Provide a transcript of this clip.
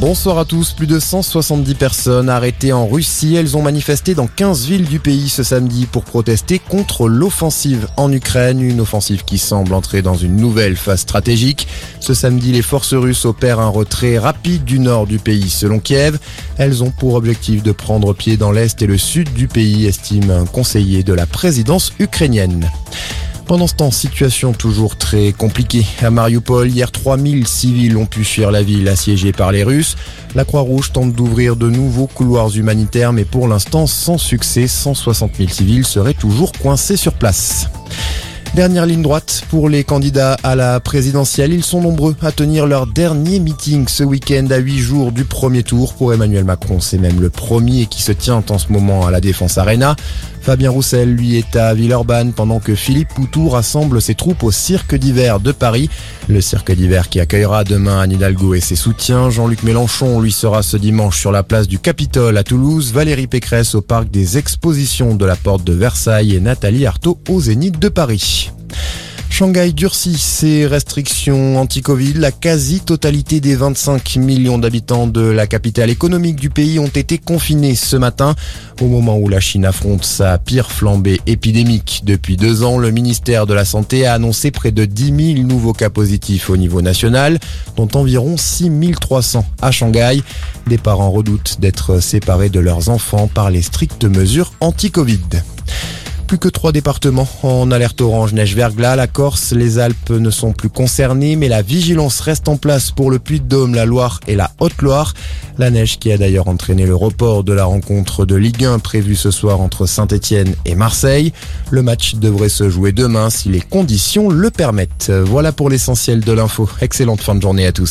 Bonsoir à tous. Plus de 170 personnes arrêtées en Russie. Elles ont manifesté dans 15 villes du pays ce samedi pour protester contre l'offensive en Ukraine. Une offensive qui semble entrer dans une nouvelle phase stratégique. Ce samedi, les forces russes opèrent un retrait rapide du nord du pays selon Kiev. Elles ont pour objectif de prendre pied dans l'est et le sud du pays, estime un conseiller de la présidence ukrainienne. Pendant ce temps, situation toujours très compliquée. À Mariupol, hier 3000 civils ont pu fuir la ville assiégée par les Russes. La Croix-Rouge tente d'ouvrir de nouveaux couloirs humanitaires, mais pour l'instant sans succès. 160 000 civils seraient toujours coincés sur place. Dernière ligne droite pour les candidats à la présidentielle. Ils sont nombreux à tenir leur dernier meeting ce week-end à 8 jours du premier tour. Pour Emmanuel Macron, c'est même le premier qui se tient en ce moment à la Défense Arena. Fabien Roussel, lui, est à Villeurbanne pendant que Philippe Poutou rassemble ses troupes au Cirque d'hiver de Paris. Le Cirque d'hiver qui accueillera demain Anne Hidalgo et ses soutiens. Jean-Luc Mélenchon, lui, sera ce dimanche sur la place du Capitole à Toulouse. Valérie Pécresse au parc des expositions de la Porte de Versailles et Nathalie Arthaud au Zénith de Paris. Shanghai durcit ses restrictions anti-Covid. La quasi-totalité des 25 millions d'habitants de la capitale économique du pays ont été confinés ce matin. Au moment où la Chine affronte sa pire flambée épidémique depuis deux ans, le ministère de la Santé a annoncé près de 10 000 nouveaux cas positifs au niveau national, dont environ 6 300 à Shanghai. Des parents redoutent d'être séparés de leurs enfants par les strictes mesures anti-Covid plus que trois départements en alerte orange neige-verglas. La Corse, les Alpes ne sont plus concernées, mais la vigilance reste en place pour le Puy-de-Dôme, la Loire et la Haute-Loire. La neige qui a d'ailleurs entraîné le report de la rencontre de Ligue 1 prévue ce soir entre Saint-Etienne et Marseille. Le match devrait se jouer demain si les conditions le permettent. Voilà pour l'essentiel de l'info. Excellente fin de journée à tous.